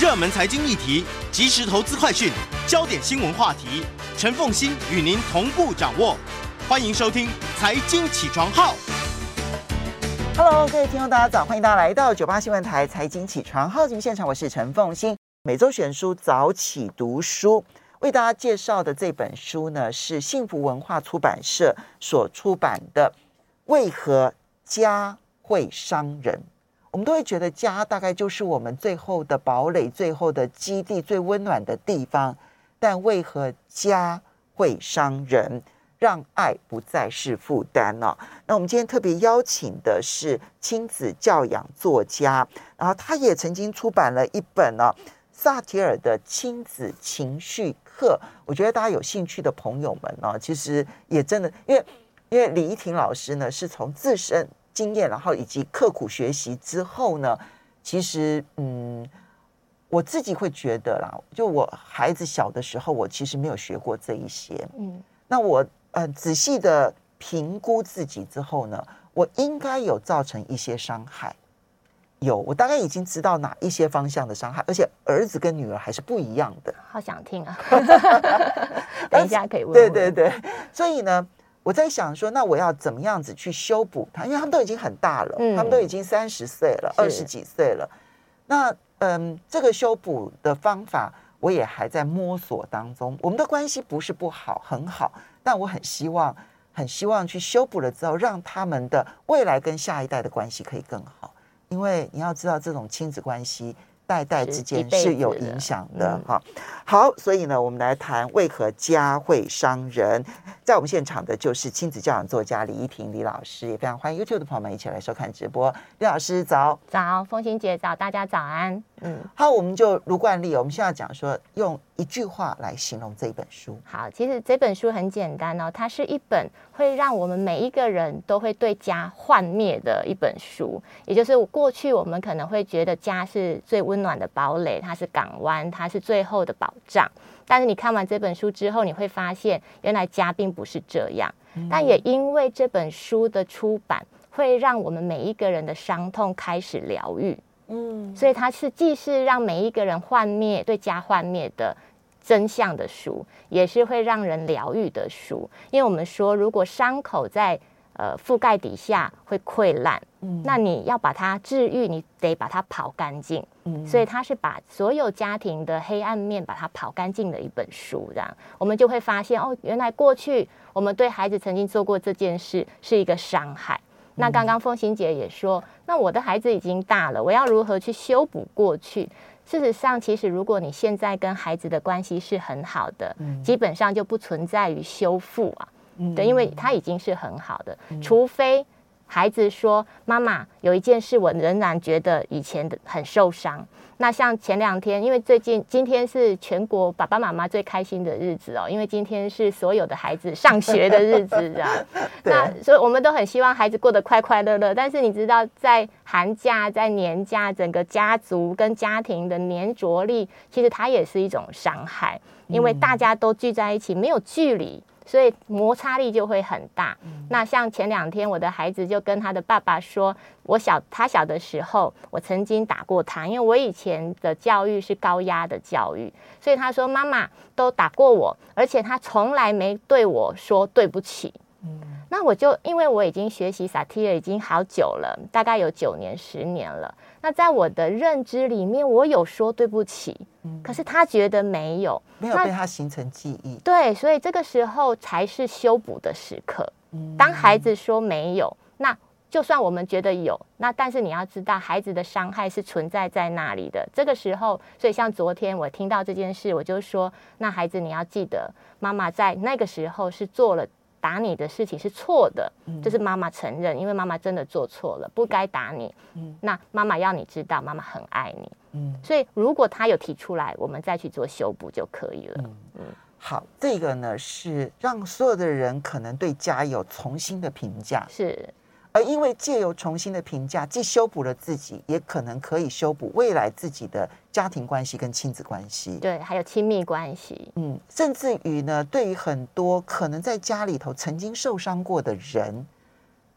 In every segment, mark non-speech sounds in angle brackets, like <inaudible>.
热门财经议题、即时投资快讯、焦点新闻话题，陈凤欣与您同步掌握。欢迎收听《财经起床号》。Hello，各位听众，大家早！欢迎大家来到九八新闻台《财经起床号》节目现场，我是陈凤欣。每周选书早起读书，为大家介绍的这本书呢，是幸福文化出版社所出版的《为何家会伤人》。我们都会觉得家大概就是我们最后的堡垒、最后的基地、最温暖的地方。但为何家会伤人，让爱不再是负担呢？那我们今天特别邀请的是亲子教养作家，然后他也曾经出版了一本呢萨提尔的亲子情绪课。我觉得大家有兴趣的朋友们呢，其实也真的，因为因为李怡婷老师呢是从自身。经验，然后以及刻苦学习之后呢，其实嗯，我自己会觉得啦，就我孩子小的时候，我其实没有学过这一些，嗯，那我呃仔细的评估自己之后呢，我应该有造成一些伤害，有，我大概已经知道哪一些方向的伤害，而且儿子跟女儿还是不一样的。好想听啊，<laughs> <laughs> 等一下可以问问。对对对，所以呢。我在想说，那我要怎么样子去修补他？因为他们都已经很大了，嗯、他们都已经三十岁了，二十几岁了。那嗯，这个修补的方法我也还在摸索当中。我们的关系不是不好，很好，但我很希望，很希望去修补了之后，让他们的未来跟下一代的关系可以更好。因为你要知道，这种亲子关系。代代之间是有影响的哈。好，所以呢，我们来谈为何家会伤人。在我们现场的就是亲子教养作家李依婷李老师，也非常欢迎 YouTube 的朋友们一起来收看直播。李老师早，早，风行姐早，大家早安。嗯，好，我们就如惯例，我们现在讲说用一句话来形容这本书。好，其实这本书很简单哦，它是一本会让我们每一个人都会对家幻灭的一本书。也就是过去我们可能会觉得家是最温暖的堡垒，它是港湾，它是最后的保障。但是你看完这本书之后，你会发现原来家并不是这样。嗯。但也因为这本书的出版，会让我们每一个人的伤痛开始疗愈。嗯，所以它是既是让每一个人幻灭，对家幻灭的真相的书，也是会让人疗愈的书。因为我们说，如果伤口在呃覆盖底下会溃烂，嗯，那你要把它治愈，你得把它刨干净。嗯，所以它是把所有家庭的黑暗面把它刨干净的一本书。这样我们就会发现，哦，原来过去我们对孩子曾经做过这件事是一个伤害。那刚刚凤欣姐也说，那我的孩子已经大了，我要如何去修补过去？事实上，其实如果你现在跟孩子的关系是很好的，基本上就不存在于修复啊，对，因为他已经是很好的，除非孩子说：“妈妈，有一件事我仍然觉得以前的很受伤。”那像前两天，因为最近今天是全国爸爸妈妈最开心的日子哦，因为今天是所有的孩子上学的日子，<laughs> 这样。那所以我们都很希望孩子过得快快乐乐。但是你知道，在寒假、在年假，整个家族跟家庭的粘着力，其实它也是一种伤害，因为大家都聚在一起，没有距离。所以摩擦力就会很大。那像前两天，我的孩子就跟他的爸爸说：“我小他小的时候，我曾经打过他，因为我以前的教育是高压的教育，所以他说妈妈都打过我，而且他从来没对我说对不起。”嗯，那我就因为我已经学习萨提尔已经好久了，大概有九年、十年了。那在我的认知里面，我有说对不起，嗯，可是他觉得没有，没有被他形成记忆。对，所以这个时候才是修补的时刻。嗯，当孩子说没有，那就算我们觉得有，那但是你要知道，孩子的伤害是存在在那里的。这个时候，所以像昨天我听到这件事，我就说，那孩子你要记得，妈妈在那个时候是做了。打你的事情是错的，这是妈妈承认，因为妈妈真的做错了，不该打你。那妈妈要你知道，妈妈很爱你。嗯，所以如果他有提出来，我们再去做修补就可以了。嗯嗯，好，这个呢是让所有的人可能对家有重新的评价。是。而因为借由重新的评价，既修补了自己，也可能可以修补未来自己的家庭关系跟亲子关系，对，还有亲密关系，嗯，甚至于呢，对于很多可能在家里头曾经受伤过的人，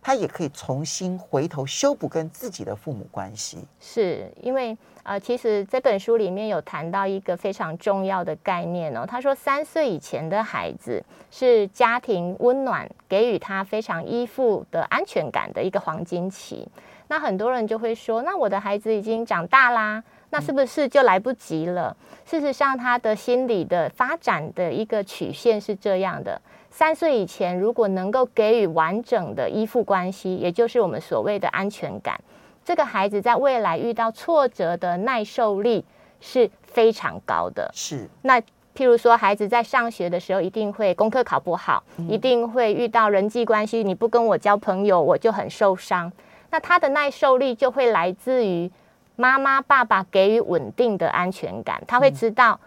他也可以重新回头修补跟自己的父母关系。是因为呃，其实这本书里面有谈到一个非常重要的概念哦。他说，三岁以前的孩子是家庭温暖给予他非常依附的安全感的一个黄金期。那很多人就会说，那我的孩子已经长大啦，那是不是就来不及了？事实上，他的心理的发展的一个曲线是这样的：三岁以前，如果能够给予完整的依附关系，也就是我们所谓的安全感。这个孩子在未来遇到挫折的耐受力是非常高的。是。那譬如说，孩子在上学的时候，一定会功课考不好，嗯、一定会遇到人际关系，你不跟我交朋友，我就很受伤。那他的耐受力就会来自于妈妈、爸爸给予稳定的安全感。他会知道，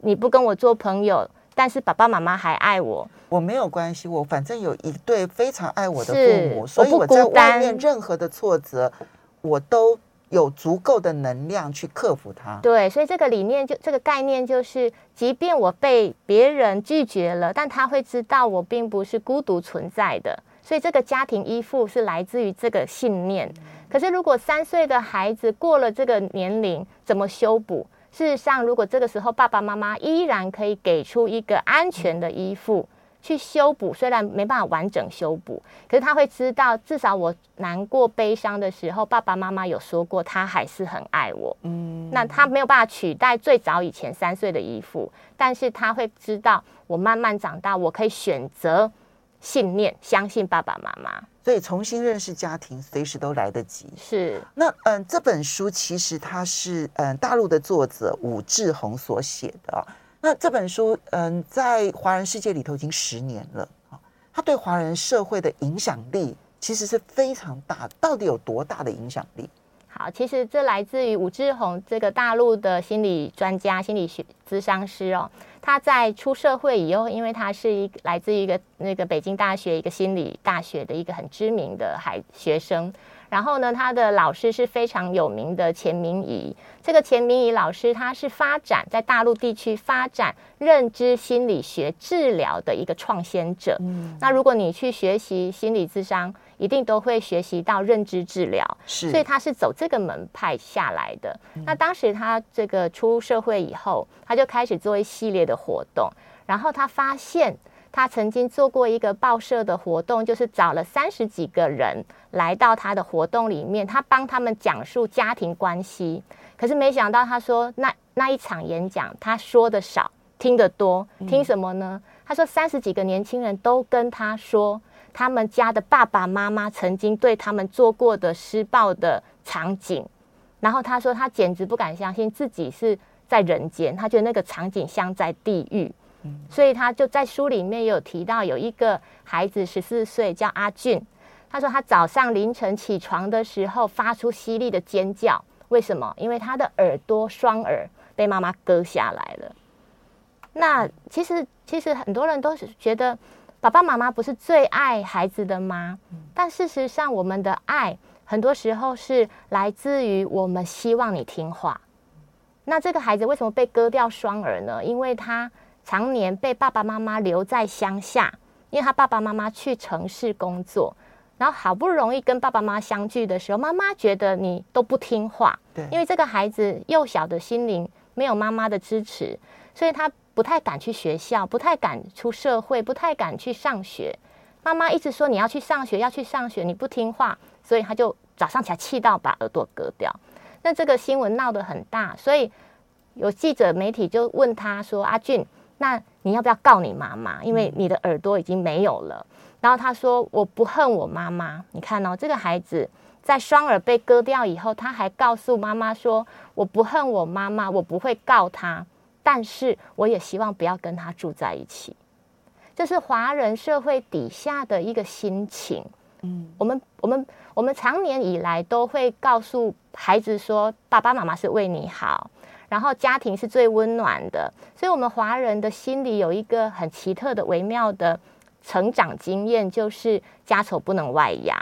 你不跟我做朋友，但是爸爸妈妈还爱我，我没有关系，我反正有一对非常爱我的父母，所以我在外面任何的挫折。我都有足够的能量去克服它。对，所以这个理念就这个概念就是，即便我被别人拒绝了，但他会知道我并不是孤独存在的。所以这个家庭依附是来自于这个信念。可是如果三岁的孩子过了这个年龄，怎么修补？事实上，如果这个时候爸爸妈妈依然可以给出一个安全的依附。去修补，虽然没办法完整修补，可是他会知道，至少我难过、悲伤的时候，爸爸妈妈有说过，他还是很爱我。嗯，那他没有办法取代最早以前三岁的依附，但是他会知道，我慢慢长大，我可以选择信念，相信爸爸妈妈。所以重新认识家庭，随时都来得及。是。那嗯，这本书其实它是嗯大陆的作者武志红所写的。那这本书，嗯，在华人世界里头已经十年了啊，它对华人社会的影响力其实是非常大。到底有多大的影响力？好，其实这来自于武志红这个大陆的心理专家、心理学咨商师哦。他在出社会以后，因为他是一来自于一个那个北京大学一个心理大学的一个很知名的孩学生。然后呢，他的老师是非常有名的钱明仪。这个钱明仪老师，他是发展在大陆地区发展认知心理学治疗的一个创先者。嗯，那如果你去学习心理咨商，一定都会学习到认知治疗。是，所以他是走这个门派下来的。嗯，那当时他这个出社会以后，他就开始做一系列的活动，然后他发现。他曾经做过一个报社的活动，就是找了三十几个人来到他的活动里面，他帮他们讲述家庭关系。可是没想到，他说那那一场演讲，他说的少，听得多。听什么呢？他说三十几个年轻人都跟他说，他们家的爸爸妈妈曾经对他们做过的施暴的场景。然后他说，他简直不敢相信自己是在人间，他觉得那个场景像在地狱。所以他就在书里面有提到，有一个孩子十四岁叫阿俊，他说他早上凌晨起床的时候发出犀利的尖叫，为什么？因为他的耳朵双耳被妈妈割下来了。那其实其实很多人都是觉得爸爸妈妈不是最爱孩子的吗？但事实上，我们的爱很多时候是来自于我们希望你听话。那这个孩子为什么被割掉双耳呢？因为他。常年被爸爸妈妈留在乡下，因为他爸爸妈妈去城市工作，然后好不容易跟爸爸妈妈相聚的时候，妈妈觉得你都不听话。对，因为这个孩子幼小的心灵没有妈妈的支持，所以他不太敢去学校，不太敢出社会，不太敢去上学。妈妈一直说你要去上学，要去上学，你不听话，所以他就早上起来气到把耳朵割掉。那这个新闻闹得很大，所以有记者媒体就问他说：“阿俊。”那你要不要告你妈妈？因为你的耳朵已经没有了。然后他说：“我不恨我妈妈。”你看哦，这个孩子在双耳被割掉以后，他还告诉妈妈说：“我不恨我妈妈，我不会告她，但是我也希望不要跟他住在一起。”这是华人社会底下的一个心情。嗯，我们我们我们常年以来都会告诉孩子说：“爸爸妈妈是为你好。”然后家庭是最温暖的，所以我们华人的心里有一个很奇特的微妙的成长经验，就是家丑不能外扬。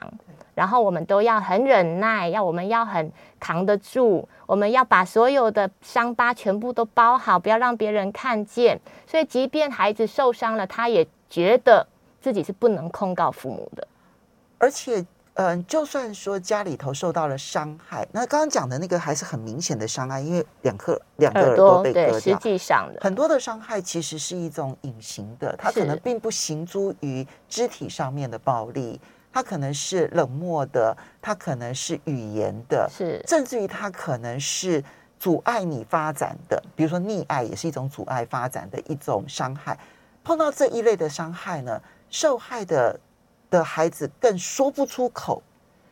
然后我们都要很忍耐，要我们要很扛得住，我们要把所有的伤疤全部都包好，不要让别人看见。所以即便孩子受伤了，他也觉得自己是不能控告父母的。而且嗯、呃，就算说家里头受到了伤害，那刚刚讲的那个还是很明显的伤害，因为两颗两个耳朵被割掉。对，实际上的很多的伤害其实是一种隐形的，它可能并不行诸于肢体上面的暴力，它可能是冷漠的，他可能是语言的，是甚至于他可能是阻碍你发展的，比如说溺爱也是一种阻碍发展的一种伤害。碰到这一类的伤害呢，受害的。的孩子更说不出口，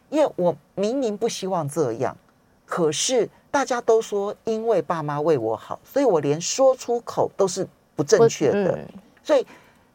因为我明明不希望这样，可是大家都说因为爸妈为我好，所以我连说出口都是不正确的，嗯、所以。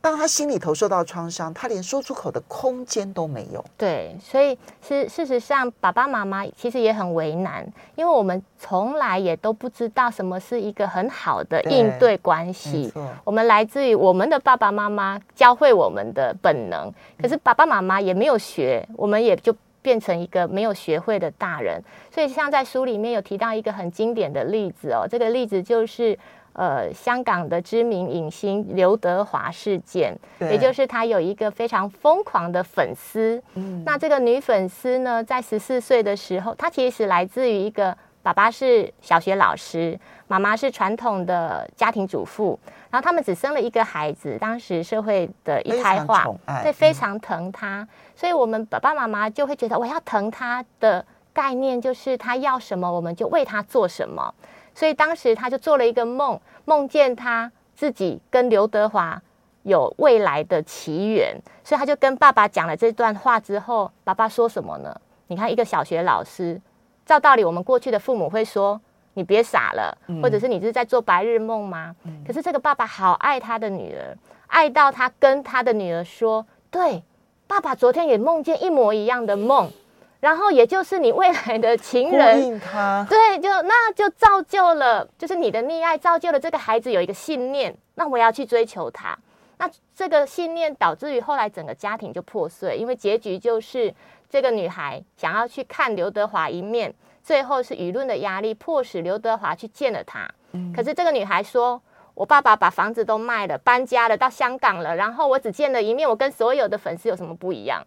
当他心里头受到创伤，他连说出口的空间都没有。对，所以是事实上，爸爸妈妈其实也很为难，因为我们从来也都不知道什么是一个很好的应对关系。我们来自于我们的爸爸妈妈教会我们的本能，可是爸爸妈妈也没有学，我们也就变成一个没有学会的大人。所以，像在书里面有提到一个很经典的例子哦，这个例子就是。呃，香港的知名影星刘德华事件，也就是他有一个非常疯狂的粉丝。嗯，那这个女粉丝呢，在十四岁的时候，她其实来自于一个爸爸是小学老师，妈妈是传统的家庭主妇，然后他们只生了一个孩子，当时社会的一胎化，对，非常疼她，嗯，所以我们爸爸妈妈就会觉得，我要疼她的概念就是他要什么，我们就为他做什么。所以当时他就做了一个梦，梦见他自己跟刘德华有未来的奇缘，所以他就跟爸爸讲了这段话之后，爸爸说什么呢？你看一个小学老师，照道理我们过去的父母会说你别傻了，或者是你是在做白日梦吗？可是这个爸爸好爱他的女儿，爱到他跟他的女儿说，对，爸爸昨天也梦见一模一样的梦。然后也就是你未来的情人，对，就那就造就了，就是你的溺爱造就了这个孩子有一个信念，那我要去追求他。那这个信念导致于后来整个家庭就破碎，因为结局就是这个女孩想要去看刘德华一面，最后是舆论的压力迫使刘德华去见了他。可是这个女孩说：“我爸爸把房子都卖了，搬家了，到香港了，然后我只见了一面，我跟所有的粉丝有什么不一样？”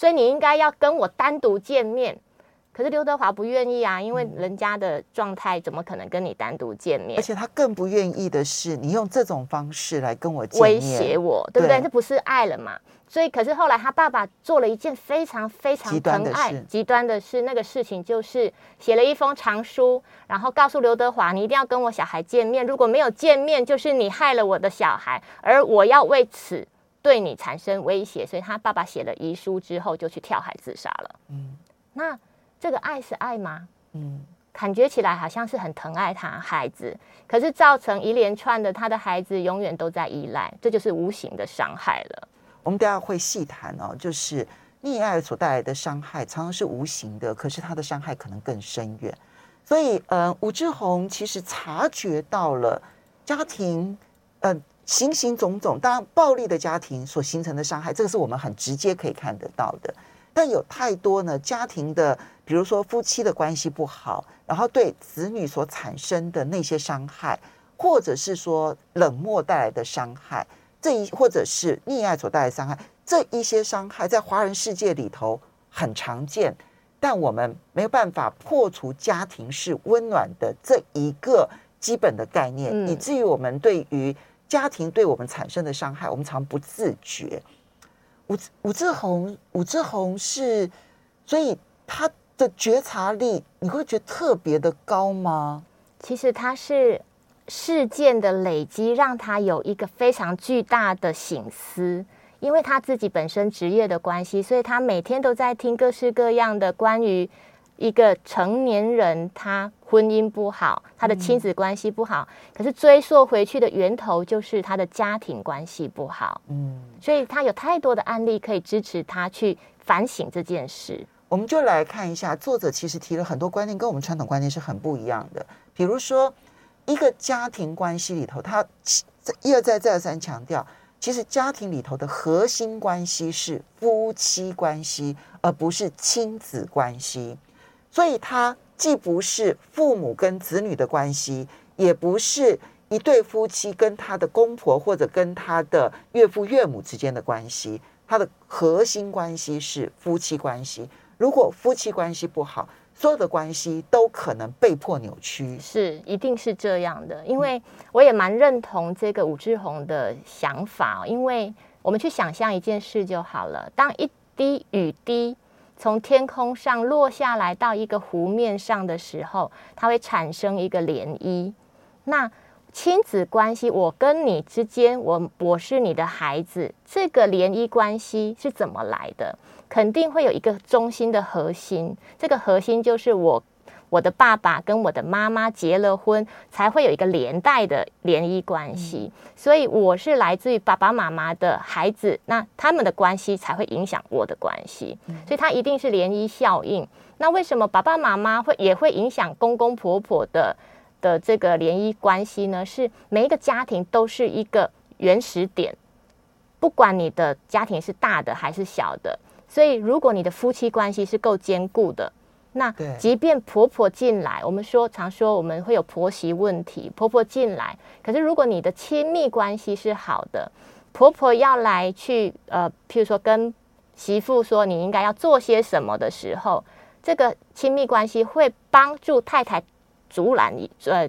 所以你应该要跟我单独见面，可是刘德华不愿意啊，因为人家的状态怎么可能跟你单独见面？而且他更不愿意的是你用这种方式来跟我见面，威胁我，对不对？对，这不是爱了嘛？所以，可是后来他爸爸做了一件非常非常疼爱极端的事，那个事情就是写了一封长书，然后告诉刘德华，你一定要跟我小孩见面，如果没有见面，就是你害了我的小孩，而我要为此。对你产生威胁，所以他爸爸写了遗书之后就去跳海自杀了。嗯，那这个爱是爱吗？嗯，感觉起来好像是很疼爱他孩子，可是造成一连串的他的孩子永远都在依赖，这就是无形的伤害了。我们等下会细谈哦，就是溺爱所带来的伤害常常是无形的，可是他的伤害可能更深远。所以，呃，武志红其实察觉到了家庭，呃。形形种种，当然暴力的家庭所形成的伤害，这个是我们很直接可以看得到的。但有太多呢，家庭的，比如说夫妻的关系不好，然后对子女所产生的那些伤害，或者是说冷漠带来的伤害，这一或者是溺爱所带来的伤害，这一些伤害在华人世界里头很常见，但我们没有办法破除家庭是温暖的这一个基本的概念，嗯、以至于我们对于家庭对我们产生的伤害，我们常不自觉。武武志红，武志红是，所以他的觉察力，你会觉得特别的高吗？其实他是事件的累积，让他有一个非常巨大的省思，因为他自己本身职业的关系，所以他每天都在听各式各样的关于。一个成年人，他婚姻不好，他的亲子关系不好，嗯、可是追溯回去的源头就是他的家庭关系不好。嗯，所以他有太多的案例可以支持他去反省这件事。我们就来看一下，作者其实提了很多观念，跟我们传统观念是很不一样的。比如说，一个家庭关系里头，他一而再再而三强调，其实家庭里头的核心关系是夫妻关系，而不是亲子关系。所以，他既不是父母跟子女的关系，也不是一对夫妻跟他的公婆或者跟他的岳父岳母之间的关系，它的核心关系是夫妻关系。如果夫妻关系不好，所有的关系都可能被迫扭曲。是，一定是这样的。因为我也蛮认同这个武志红的想法，因为我们去想象一件事就好了。当一滴雨滴从天空上落下来到一个湖面上的时候，它会产生一个涟漪。那亲子关系，我跟你之间，我我是你的孩子，这个涟漪关系是怎么来的？肯定会有一个中心的核心，这个核心就是我，我的爸爸跟我的妈妈结了婚，才会有一个连带的联谊关系。所以我是来自于爸爸妈妈的孩子，那他们的关系才会影响我的关系。所以它一定是涟漪效应。那为什么爸爸妈妈会也会影响公公婆婆的的这个联谊关系呢？是每一个家庭都是一个原始点，不管你的家庭是大的还是小的。所以，如果你的夫妻关系是够坚固的，那即便婆婆进来，我们说常说我们会有婆媳问题，婆婆进来，可是如果你的亲密关系是好的，婆婆要来去呃，譬如说跟媳妇说你应该要做些什么的时候，这个亲密关系会帮助太太阻拦你呃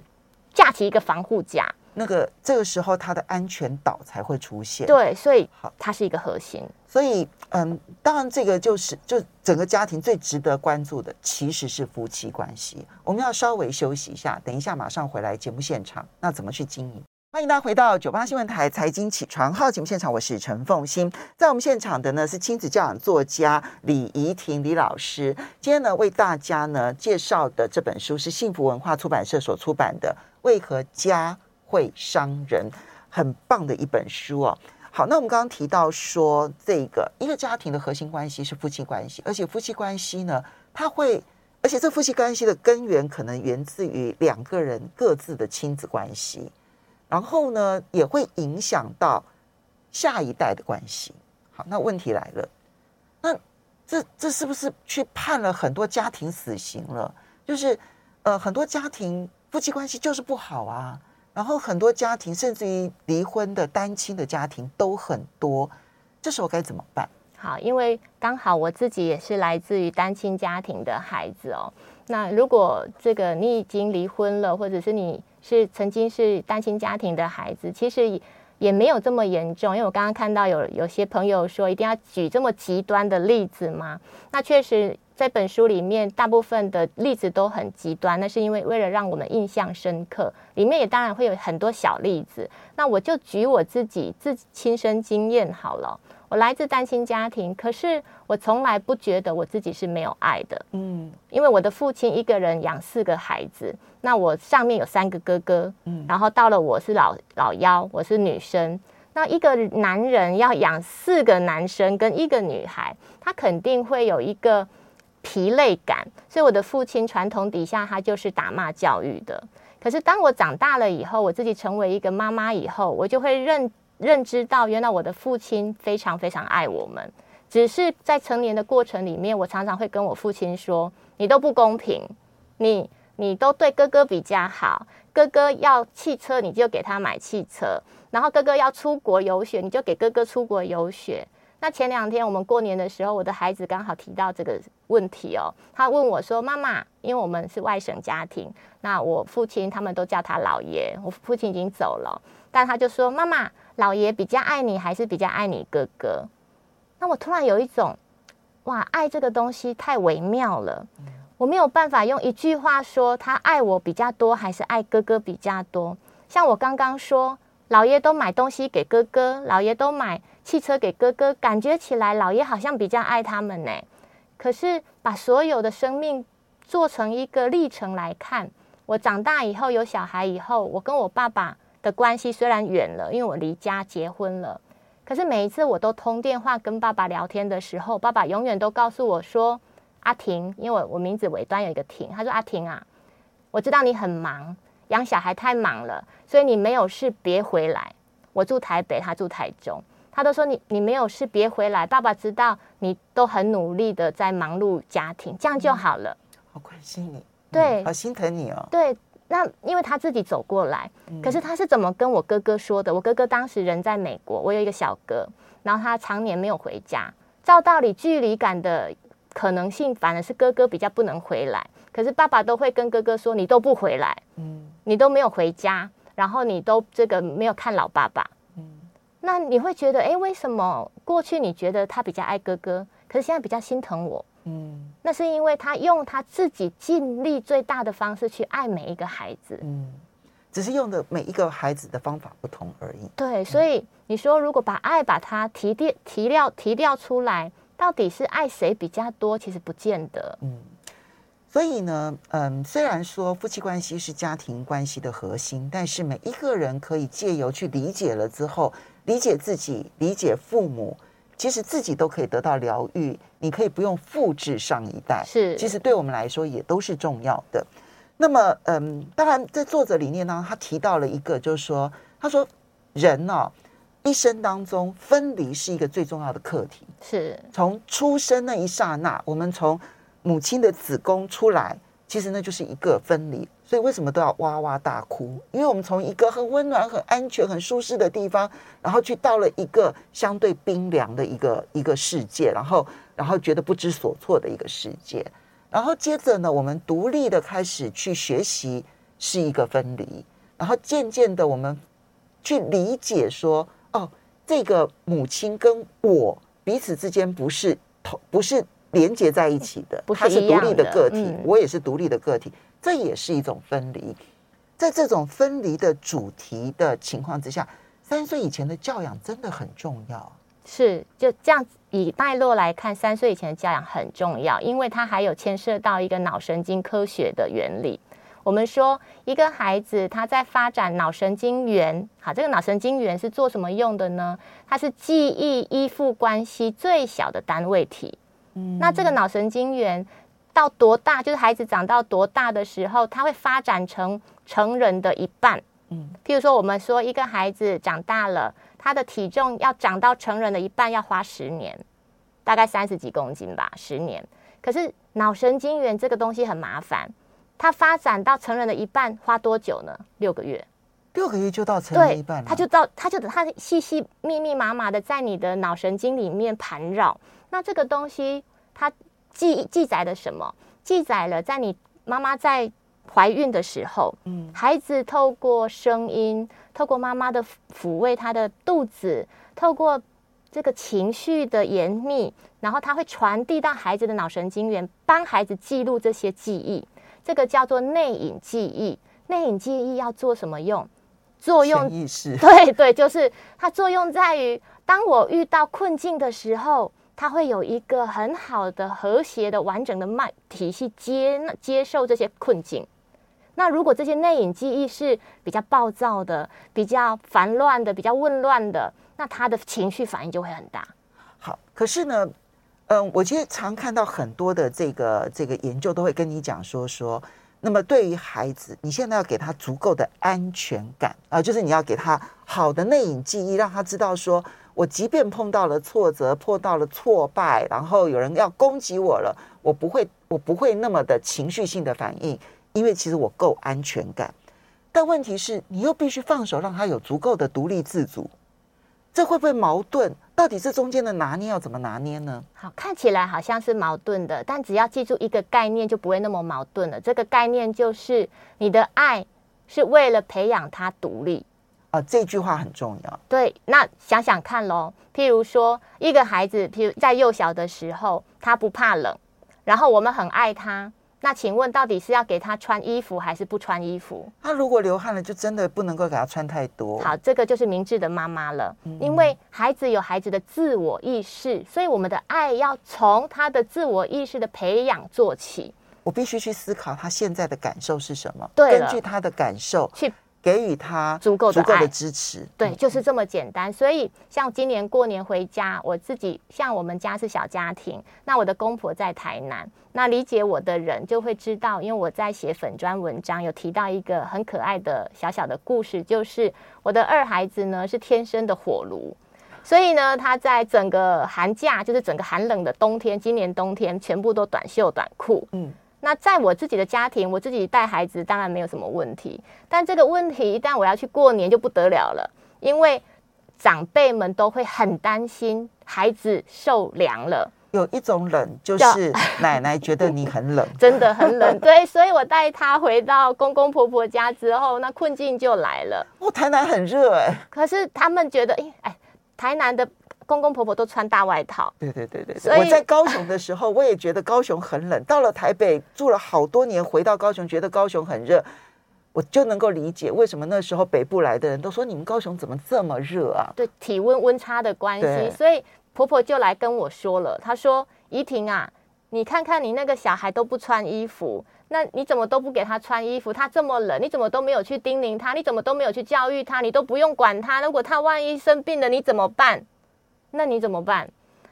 架起一个防护架。那个这个时候，他的安全岛才会出现。对，所以好，它是一个核心。所以，嗯，当然，这个就是就整个家庭最值得关注的，其实是夫妻关系。我们要稍微休息一下，等一下马上回来节目现场。那怎么去经营？欢迎大家回到九八新闻台财经起床号节目现场，我是陈凤欣。在我们现场的呢是亲子教养作家李怡婷李老师。今天呢为大家呢介绍的这本书是幸福文化出版社所出版的《为何家》会伤人，很棒的一本书哦。好，那我们刚刚提到说，这个一个家庭的核心关系是夫妻关系，而且夫妻关系呢，它会，而且这夫妻关系的根源可能源自于两个人各自的亲子关系，然后呢，也会影响到下一代的关系。好，那问题来了，那这这是不是去判了很多家庭死刑了？就是呃，很多家庭夫妻关系就是不好啊。然后很多家庭，甚至于离婚的单亲的家庭都很多，这时候该怎么办？好，因为刚好我自己也是来自于单亲家庭的孩子哦。那如果这个你已经离婚了，或者是你是曾经是单亲家庭的孩子，其实也没有这么严重。因为我刚刚看到有有些朋友说，一定要举这么极端的例子吗？那确实。这本书里面大部分的例子都很极端，那是因为为了让我们印象深刻。里面也当然会有很多小例子，那我就举我自己自己亲身经验好了。我来自单亲家庭，可是我从来不觉得我自己是没有爱的。嗯，因为我的父亲一个人养四个孩子，那我上面有三个哥哥，嗯，然后到了我是老老幺，我是女生，那一个男人要养四个男生跟一个女孩，他肯定会有一个。疲累感，所以我的父亲传统底下，他就是打骂教育的。可是当我长大了以后，我自己成为一个妈妈以后，我就会认认知到，原来我的父亲非常非常爱我们。只是在成年的过程里面，我常常会跟我父亲说：“你都不公平，你你都对哥哥比较好，哥哥要汽车你就给他买汽车，然后哥哥要出国游学你就给哥哥出国游学。”那前两天我们过年的时候，我的孩子刚好提到这个问题哦。他问我说：“妈妈，因为我们是外省家庭，那我父亲他们都叫他老爷，我父亲已经走了，但他就说：‘妈妈，老爷比较爱你，还是比较爱你哥哥？’那我突然有一种，哇，爱这个东西太微妙了，我没有办法用一句话说他爱我比较多，还是爱哥哥比较多。像我刚刚说，老爷都买东西给哥哥，老爷都买。”汽车给哥哥，感觉起来老爷好像比较爱他们呢。可是把所有的生命做成一个历程来看，我长大以后有小孩以后，我跟我爸爸的关系虽然远了，因为我离家结婚了。可是每一次我都通电话跟爸爸聊天的时候，爸爸永远都告诉我说：“阿婷，因为我我名字尾端有一个婷，他说阿婷啊，我知道你很忙，养小孩太忙了，所以你没有事别回来。我住台北，他住台中。”他都说你你没有事别回来，爸爸知道你都很努力的在忙碌家庭，这样就好了。好关心你，对，好心疼你哦。对，那因为他自己走过来，可是他是怎么跟我哥哥说的？我哥哥当时人在美国，我有一个小哥，然后他常年没有回家。照道理，距离感的可能性反而是哥哥比较不能回来。可是爸爸都会跟哥哥说：“你都不回来，嗯，你都没有回家，然后你都这个没有看老爸爸，嗯，那你会觉得，哎，为什么过去你觉得他比较爱哥哥，可是现在比较心疼我？”嗯，那是因为他用他自己尽力最大的方式去爱每一个孩子，嗯，只是用的每一个孩子的方法不同而已。对，所以你说如果把爱把它提炼、提掉、提掉出来，到底是爱谁比较多？其实不见得。嗯，所以呢，嗯，虽然说夫妻关系是家庭关系的核心，但是每一个人可以借由去理解了之后，理解自己，理解父母。其实自己都可以得到疗愈，你可以不用复制上一代，是，其实对我们来说也都是重要的。那么，嗯，当然在作者里面呢，他提到了一个，就是说，他说人呢、哦、一生当中分离是一个最重要的课题，是从出生那一刹那，我们从母亲的子宫出来。其实那就是一个分离，所以为什么都要哇哇大哭？因为我们从一个很温暖、很安全、很舒适的地方，然后去到了一个相对冰凉的一个一个世界，然后然后觉得不知所措的一个世界，然后接着呢，我们独立的开始去学习是一个分离，然后渐渐的我们去理解说，哦，这个母亲跟我彼此之间不是同不是。连接在一起的，它是独立的个体，嗯、我也是独立的个体，这也是一种分离。在这种分离的主题的情况之下，三岁以前的教养真的很重要。是，就这样以脉络来看，三岁以前的教养很重要，因为它还有牵涉到一个脑神经科学的原理。我们说，一个孩子他在发展脑神经元，好，这个脑神经元是做什么用的呢？它是记忆依附关系最小的单位体。嗯那这个脑神经元到多大？就是孩子长到多大的时候，他会发展成成人的一半。嗯，譬如说，我们说一个孩子长大了，他的体重要长到成人的一半，要花十年，大概三十几公斤吧，十年。可是脑神经元这个东西很麻烦，它发展到成人的一半花多久呢？六个月。六个月就到成人的一半了。他就到，他就等他细细密密麻麻的在你的脑神经里面盘绕。那这个东西它记记载了什么？记载了在你妈妈在怀孕的时候，嗯，孩子透过声音，透过妈妈的抚慰他的肚子，透过这个情绪的严密，然后它会传递到孩子的脑神经元，帮孩子记录这些记忆。这个叫做内隐记忆。内隐记忆要做什么用？作用意识。对对，就是它作用在于，当我遇到困境的时候。它会有一个很好的和谐的完整的脉体系接接受这些困境。那如果这些内隐记忆是比较暴躁的、比较烦乱的、比较混乱的，那他的情绪反应就会很大。好，可是呢，嗯，我其实常看到很多的这个这个研究都会跟你讲说说，那么对于孩子，你现在要给他足够的安全感啊，就是你要给他好的内隐记忆，让他知道说。我即便碰到了挫折，碰到了挫败，然后有人要攻击我了，我不会，我不会那么的情绪性的反应，因为其实我够安全感。但问题是，你又必须放手，让他有足够的独立自主，这会不会矛盾？到底这中间的拿捏要怎么拿捏呢？好，看起来好像是矛盾的，但只要记住一个概念，就不会那么矛盾了。这个概念就是，你的爱是为了培养他独立。啊，这句话很重要。对，那想想看喽，譬如说，一个孩子，譬如在幼小的时候，他不怕冷，然后我们很爱他，那请问，到底是要给他穿衣服，还是不穿衣服？他如果流汗了，就真的不能够给他穿太多。好，这个就是明智的妈妈了，嗯、因为孩子有孩子的自我意识，所以我们的爱要从他的自我意识的培养做起。我必须去思考他现在的感受是什么，对，根据他的感受去。给予他足够的爱、支持，对，就是这么简单。所以，像今年过年回家，我自己像我们家是小家庭，那我的公婆在台南，那理解我的人就会知道，因为我在写粉砖文章，有提到一个很可爱的小小的故事，就是我的二孩子呢是天生的火炉，所以呢，他在整个寒假，就是整个寒冷的冬天，今年冬天全部都短袖短裤，嗯。那在我自己的家庭，我自己带孩子当然没有什么问题，但这个问题一旦我要去过年就不得了了，因为长辈们都会很担心孩子受凉了。有一种冷，就是奶奶觉得你很冷，<laughs> 真的很冷。对，所以我带她回到公公婆婆家之后，那困境就来了。哦，台南很热哎，可是他们觉得，哎哎，台南的。公公婆婆都穿大外套。对对对对，我在高雄的时候，<laughs> 我也觉得高雄很冷。到了台北住了好多年，回到高雄觉得高雄很热，我就能够理解为什么那时候北部来的人都说，你们高雄怎么这么热啊？对，体温温差的关系，所以婆婆就来跟我说了，她说：“怡婷啊，你看看你那个小孩都不穿衣服，那你怎么都不给他穿衣服？他这么冷，你怎么都没有去叮咛他？你怎么都没有去教育他？你都不用管他？如果他万一生病了，你怎么办？”那你怎么办？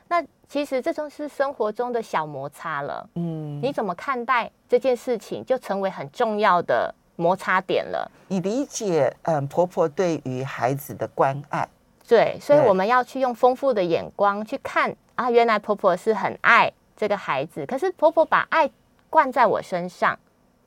那其实这就是生活中的小摩擦了。嗯，你怎么看待这件事情，就成为很重要的摩擦点了。你理解，嗯，婆婆对于孩子的关爱。对，所以我们要去用丰富的眼光去看啊，原来婆婆是很爱这个孩子，可是婆婆把爱灌在我身上，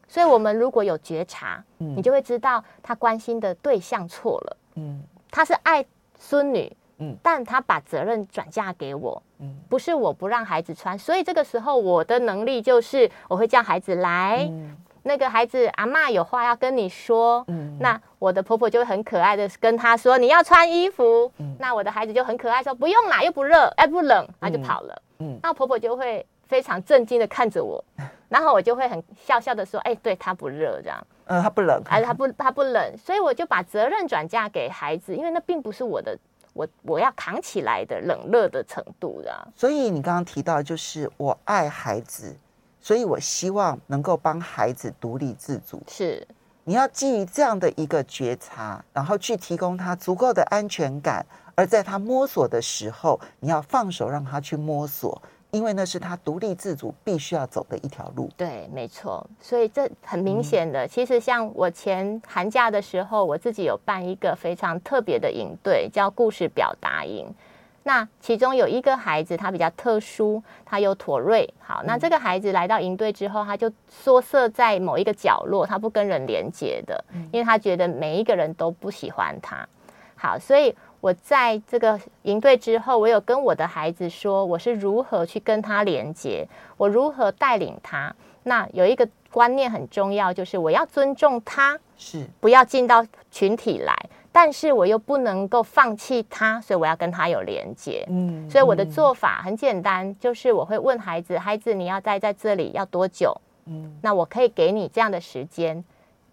所以我们如果有觉察，嗯，你就会知道她关心的对象错了。嗯，她是爱孙女。嗯，但他把责任转嫁给我，嗯，不是我不让孩子穿，所以这个时候我的能力就是我会叫孩子来，嗯、那个孩子阿妈有话要跟你说，嗯，那我的婆婆就会很可爱的跟他说你要穿衣服，嗯，那我的孩子就很可爱说不用啦，又不热，哎不冷，他就跑了，嗯，那婆婆就会非常震惊的看着我，<laughs> 然后我就会很笑笑的说，哎，对他不热这样，嗯，他不冷，还是他不他不冷，所以我就把责任转嫁给孩子，因为那并不是我的。我我要扛起来的冷热的程度的，所以你刚刚提到，就是我爱孩子，所以我希望能够帮孩子独立自主。是，你要基于这样的一个觉察，然后去提供他足够的安全感，而在他摸索的时候，你要放手让他去摸索。因为那是他独立自主必须要走的一条路。对，没错。所以这很明显的，嗯、其实像我前寒假的时候，我自己有办一个非常特别的营队，叫故事表达营。那其中有一个孩子，他比较特殊，他有妥瑞。好，那这个孩子来到营队之后，他就缩色在某一个角落，他不跟人连接的，因为他觉得每一个人都不喜欢他。好，所以。我在这个营队之后，我有跟我的孩子说，我是如何去跟他连接，我如何带领他。那有一个观念很重要，就是我要尊重他，是不要进到群体来，但是我又不能够放弃他，所以我要跟他有连接。嗯，所以我的做法很简单，就是我会问孩子：孩子，你要待在这里要多久？嗯，那我可以给你这样的时间，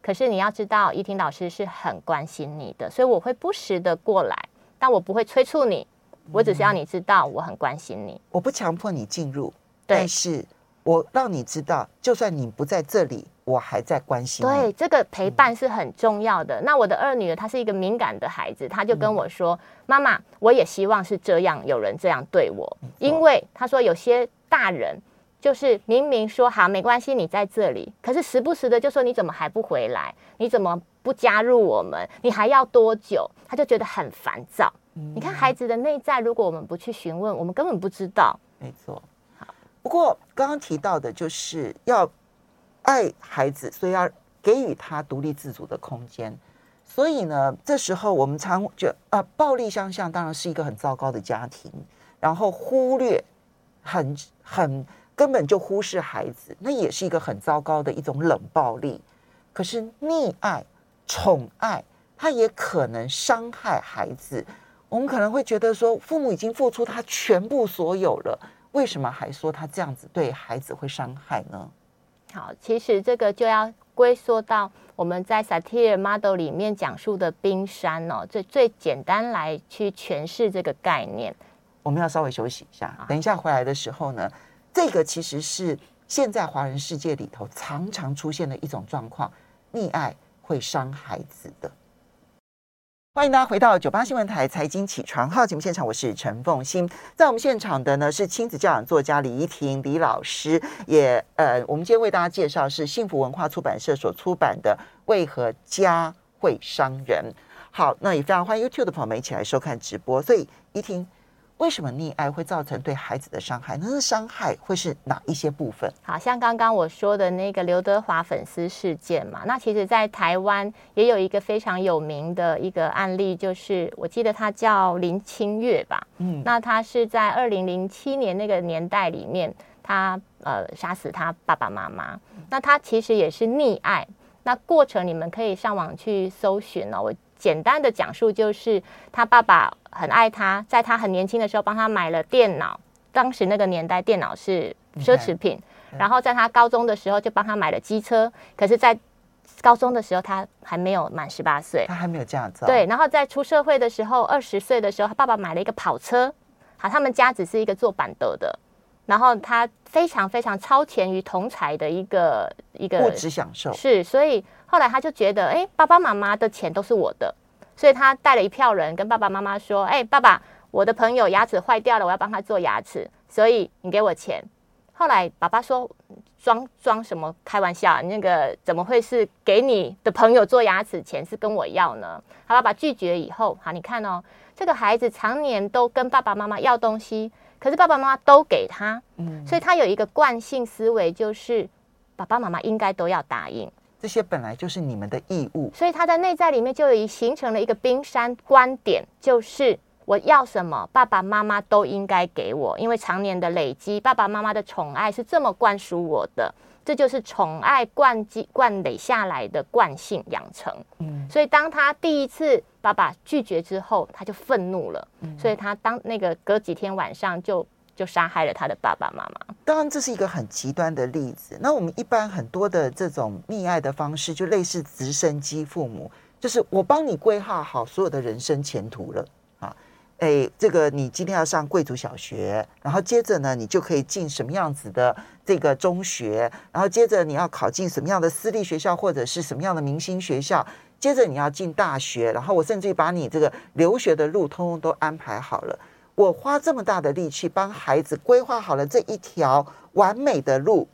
可是你要知道，依婷老师是很关心你的，所以我会不时的过来。但我不会催促你，我只是要你知道我很关心你。我不强迫你进入，但是我让你知道，就算你不在这里，我还在关心你。对，这个陪伴是很重要的。那我的二女儿她是一个敏感的孩子，她就跟我说：“妈妈，我也希望是这样，有人这样对我。”因为她说有些大人就是明明说好没关系，你在这里，可是时不时的就说你怎么还不回来？你怎么？不加入我们，你还要多久？他就觉得很烦躁。嗯、你看孩子的内在，如果我们不去询问，我们根本不知道。没错。好，不过刚刚提到的就是要爱孩子，所以要给予他独立自主的空间。所以呢，这时候我们常觉得啊，暴力相向当然是一个很糟糕的家庭，然后忽略很很根本就忽视孩子，那也是一个很糟糕的一种冷暴力。可是溺爱。宠爱，他也可能伤害孩子。我们可能会觉得说，父母已经付出他全部所有了，为什么还说他这样子对孩子会伤害呢？好，其实这个就要归缩到我们在 Satir Model 里面讲述的冰山哦，最最简单来去诠释这个概念。我们要稍微休息一下，等一下回来的时候呢，这个其实是现在华人世界里头常常出现的一种状况，溺爱。会伤孩子的。欢迎大家回到九八新闻台财经起床号节目现场，我是陈凤欣。在我们现场的呢是亲子教养作家李怡婷李老师，也呃，我们今天为大家介绍是幸福文化出版社所出版的《为何家会伤人》。好，那也非常欢迎 YouTube 的朋友们一起来收看直播。所以怡婷，为什么溺爱会造成对孩子的伤害？那是伤害会是哪一些部分？好像刚刚我说的那个刘德华粉丝事件嘛，那其实，在台湾也有一个非常有名的一个案例，就是我记得他叫林清月吧，嗯，那他是在二零零七年那个年代里面，他呃杀死他爸爸妈妈，那他其实也是溺爱，那过程你们可以上网去搜寻哦，我。简单的讲述就是，他爸爸很爱他，在他很年轻的时候帮他买了电脑。当时那个年代，电脑是奢侈品。然后在他高中的时候就帮他买了机车。可是，在高中的时候他还没有满十八岁，他还没有驾照。对，然后在出社会的时候，二十岁的时候，他爸爸买了一个跑车。好，他们家只是一个做板德的。然后他非常非常超前于同才的一个一个物质享受。是，所以。后来他就觉得，哎，爸爸妈妈的钱都是我的，所以他带了一票人跟爸爸妈妈说，哎，爸爸，我的朋友牙齿坏掉了，我要帮他做牙齿，所以你给我钱。后来爸爸说，装装什么开玩笑，那个怎么会是给你的朋友做牙齿钱是跟我要呢？他爸爸拒绝以后，好，你看哦，这个孩子常年都跟爸爸妈妈要东西，可是爸爸妈妈都给他，嗯，所以他有一个惯性思维，就是爸爸妈妈应该都要答应。这些本来就是你们的义务，所以他在内在里面就已形成了一个冰山观点，就是我要什么，爸爸妈妈都应该给我，因为常年的累积，爸爸妈妈的宠爱是这么灌输我的，这就是宠爱灌积灌累下来的惯性养成。嗯，所以当他第一次爸爸拒绝之后，他就愤怒了，嗯，所以他当那个隔几天晚上就。就杀害了他的爸爸妈妈。当然，这是一个很极端的例子。那我们一般很多的这种溺爱的方式，就类似直升机父母，就是我帮你规划好所有的人生前途了啊。哎，这个你今天要上贵族小学，然后接着呢，你就可以进什么样子的这个中学，然后接着你要考进什么样的私立学校或者是什么样的明星学校，接着你要进大学，然后我甚至于把你这个留学的路通通都安排好了。我花这么大的力气帮孩子规划好了这一条完美的路，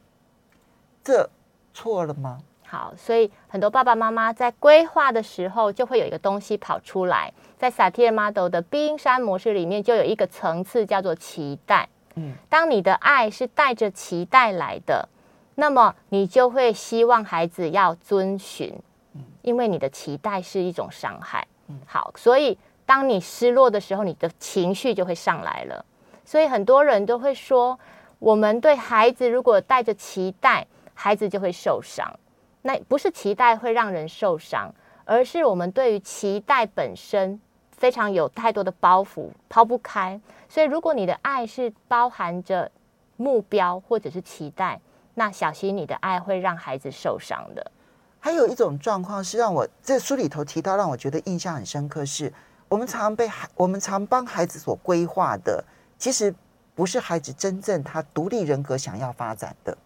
这错了吗？好，所以很多爸爸妈妈在规划的时候，就会有一个东西跑出来，在萨提尔 model 的冰山模式里面，就有一个层次叫做期待。嗯，当你的爱是带着期待来的，那么你就会希望孩子要遵循，因为你的期待是一种伤害。嗯，好，所以。当你失落的时候，你的情绪就会上来了。所以很多人都会说，我们对孩子如果带着期待，孩子就会受伤。那不是期待会让人受伤，而是我们对于期待本身非常有太多的包袱，抛不开。所以如果你的爱是包含着目标或者是期待，那小心你的爱会让孩子受伤的。还有一种状况是让我在书里头提到，让我觉得印象很深刻是。我们常被孩，我们常帮孩子所规划的，其实不是孩子真正他独立人格想要发展的，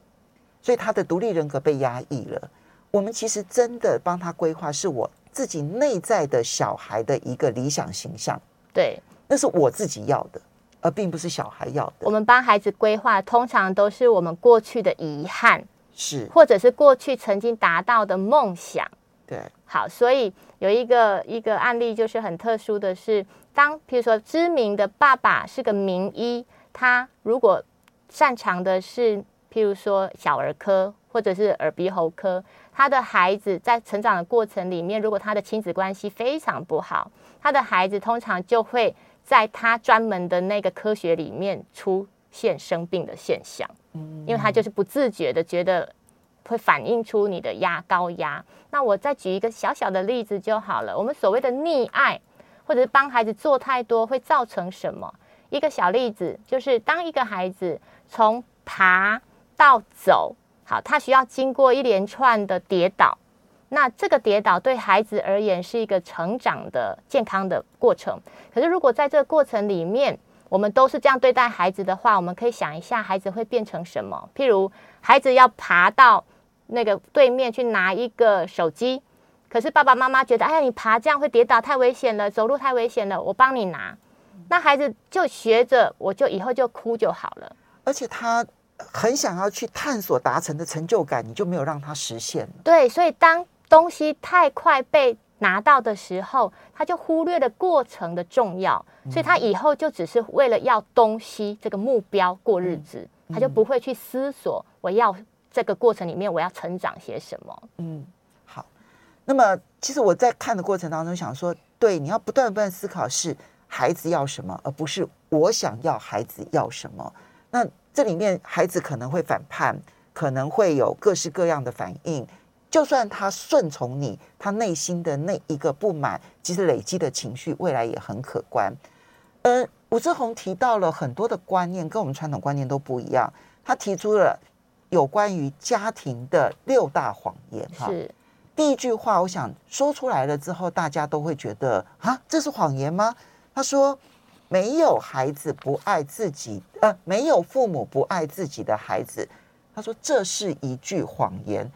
所以他的独立人格被压抑了。我们其实真的帮他规划，是我自己内在的小孩的一个理想形象。对，那是我自己要的，而并不是小孩要的。我们帮孩子规划，通常都是我们过去的遗憾，是，或者是过去曾经达到的梦想。对，好，所以有一个一个案例就是很特殊的是，当譬如说知名的爸爸是个名医，他如果擅长的是譬如说小儿科或者是耳鼻喉科，他的孩子在成长的过程里面，如果他的亲子关系非常不好，他的孩子通常就会在他专门的那个科学里面出现生病的现象，嗯，因为他就是不自觉的觉得。会反映出你的压高压。那我再举一个小小的例子就好了。我们所谓的溺爱，或者是帮孩子做太多，会造成什么？一个小例子就是，当一个孩子从爬到走，好，他需要经过一连串的跌倒。那这个跌倒对孩子而言是一个成长的健康的过程。可是如果在这个过程里面，我们都是这样对待孩子的话，我们可以想一下，孩子会变成什么？譬如孩子要爬到。那个对面去拿一个手机，可是爸爸妈妈觉得，哎呀，你爬这样会跌倒，太危险了，走路太危险了，我帮你拿。那孩子就学着，我就以后就哭就好了。而且他很想要去探索达成的成就感，你就没有让他实现。对，所以当东西太快被拿到的时候，他就忽略了过程的重要，所以他以后就只是为了要东西这个目标过日子，他就不会去思索我要这个过程里面我要成长些什么。嗯，好。那么其实我在看的过程当中想说，对，你要不断不断思考是孩子要什么，而不是我想要孩子要什么。那这里面孩子可能会反叛。可能会有各式各样的反应，就算他顺从你，他内心的那一个不满，其实累积的情绪，未来也很可观。嗯，武志红提到了很多的观念，跟我们传统观念都不一样。他提出了有关于家庭的六大谎言。哈，是第一句话，我想说出来了之后，大家都会觉得啊，这是谎言吗？他说，没有孩子不爱自己，呃，没有父母不爱自己的孩子。他说：“这是一句谎言。”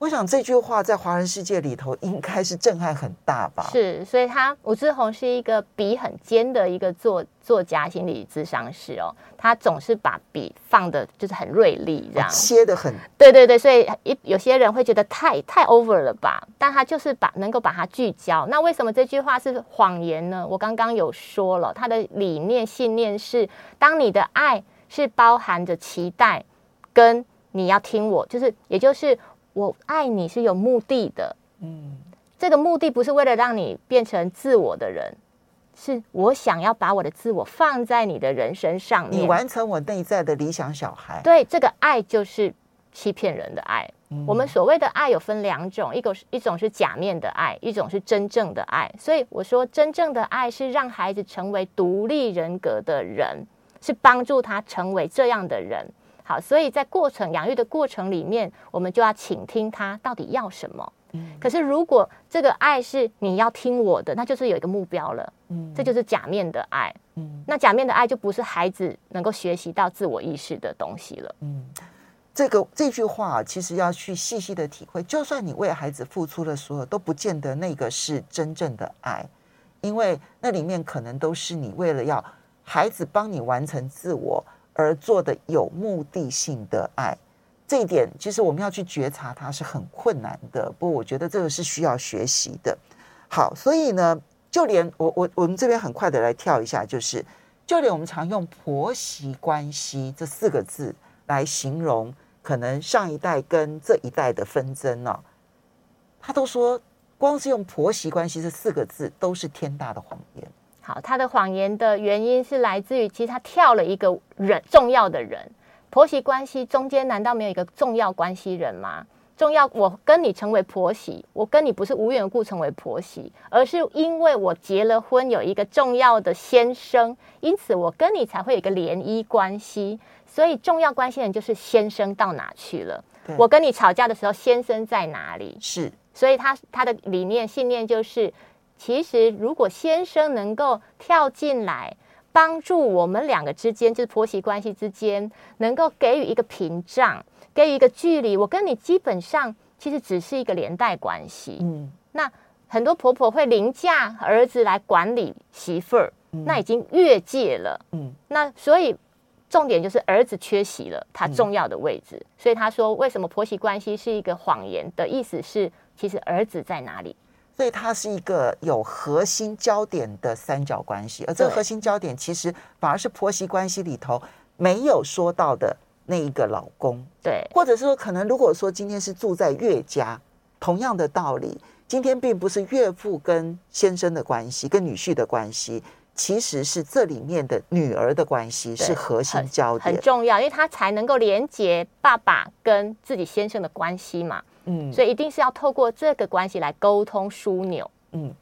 我想这句话在华人世界里头应该是震撼很大吧？是，所以他吴志红是一个笔很尖的一个作作家、心理咨商师哦。他总是把笔放的就是很锐利，这样、哦、切的很。对对对，所以一有些人会觉得太太 over 了吧？但他就是把能够把它聚焦。那为什么这句话是谎言呢？我刚刚有说了，他的理念信念是：当你的爱是包含着期待跟。你要听我，就是，也就是我爱你是有目的的，嗯，这个目的不是为了让你变成自我的人，是我想要把我的自我放在你的人生上面，你完成我内在的理想小孩。对，这个爱就是欺骗人的爱。嗯，我们所谓的爱有分两种，一个是一种是假面的爱，一种是真正的爱。所以我说，真正的爱是让孩子成为独立人格的人，是帮助他成为这样的人。好，所以在过程养育的过程里面，我们就要倾听他到底要什么。嗯，可是如果这个爱是你要听我的，那就是有一个目标了。嗯，这就是假面的爱。嗯，那假面的爱就不是孩子能够学习到自我意识的东西了。嗯，这个这句话其实要去细细的体会，就算你为孩子付出了所有，都不见得那个是真正的爱，因为那里面可能都是你为了要孩子帮你完成自我。而做的有目的性的爱，这一点其实我们要去觉察它是很困难的。不过我觉得这个是需要学习的。好，所以呢，就连我我我们这边很快的来跳一下，就是就连我们常用婆媳关系这四个字来形容可能上一代跟这一代的纷争呢、他都说光是用婆媳关系这四个字都是天大的谎言。好，他的谎言的原因是来自于，其实他跳了一个人重要的人，婆媳关系中间难道没有一个重要关系人吗？重要，我跟你成为婆媳，我跟你不是无缘故成为婆媳，而是因为我结了婚，有一个重要的先生，因此我跟你才会有一个联谊关系。所以重要关系人就是先生到哪去了？我跟你吵架的时候，先生在哪里？是，所以他他的理念信念就是。其实，如果先生能够跳进来帮助我们两个之间，就是婆媳关系之间，能够给予一个屏障，给予一个距离，我跟你基本上其实只是一个连带关系。嗯，那很多婆婆会凌驾儿子来管理媳妇儿，那已经越界了。嗯，那所以重点就是儿子缺席了他重要的位置，所以他说，为什么婆媳关系是一个谎言的意思是，其实儿子在哪里？所以它是一个有核心焦点的三角关系，而这个核心焦点其实反而是婆媳关系里头没有说到的那一个老公，对，或者是说可能如果说今天是住在岳家，同样的道理，今天并不是岳父跟先生的关系，跟女婿的关系，其实是这里面的女儿的关系是核心焦点，很重要，因为他才能够连接爸爸跟自己先生的关系嘛。嗯，所以一定是要透过这个关系来沟通枢纽。嗯，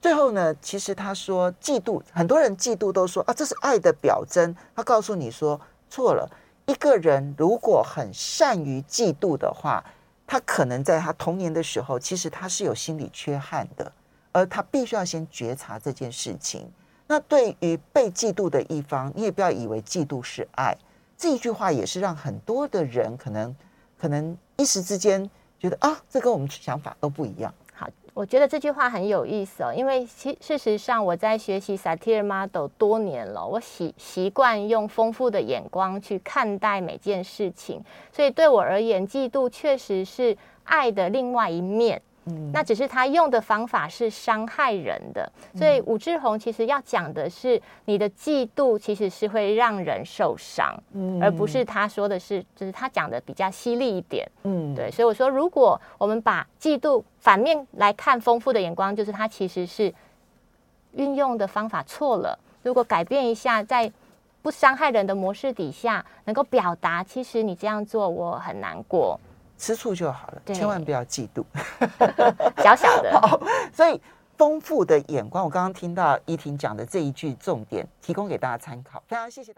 最后呢，其实他说嫉妒，很多人嫉妒都说啊，这是爱的表征。他告诉你说错了，一个人如果很善于嫉妒的话，他可能在他童年的时候，其实他是有心理缺憾的，而他必须要先觉察这件事情。那对于被嫉妒的一方，你也不要以为嫉妒是爱。这一句话也是让很多的人可能可能一时之间。觉得啊，这跟我们想法都不一样。好，我觉得这句话很有意思哦，因为其事实上我在学习 Sartre Model 多年了，我习习惯用丰富的眼光去看待每件事情，所以对我而言，嫉妒确实是爱的另外一面。嗯，那只是他用的方法是伤害人的。所以武志红其实要讲的是，你的嫉妒其实是会让人受伤，嗯，而不是他说的是，就是他讲的比较犀利一点，嗯，对。所以我说，如果我们把嫉妒反面来看，丰富的眼光就是他其实是运用的方法错了。如果改变一下，在不伤害人的模式底下，能够表达，其实你这样做我很难过，吃醋就好了，千万不要嫉妒，<laughs> 小小的。<laughs> 好，所以丰富的眼光，我刚刚听到依婷讲的这一句重点，提供给大家参考，非常谢谢。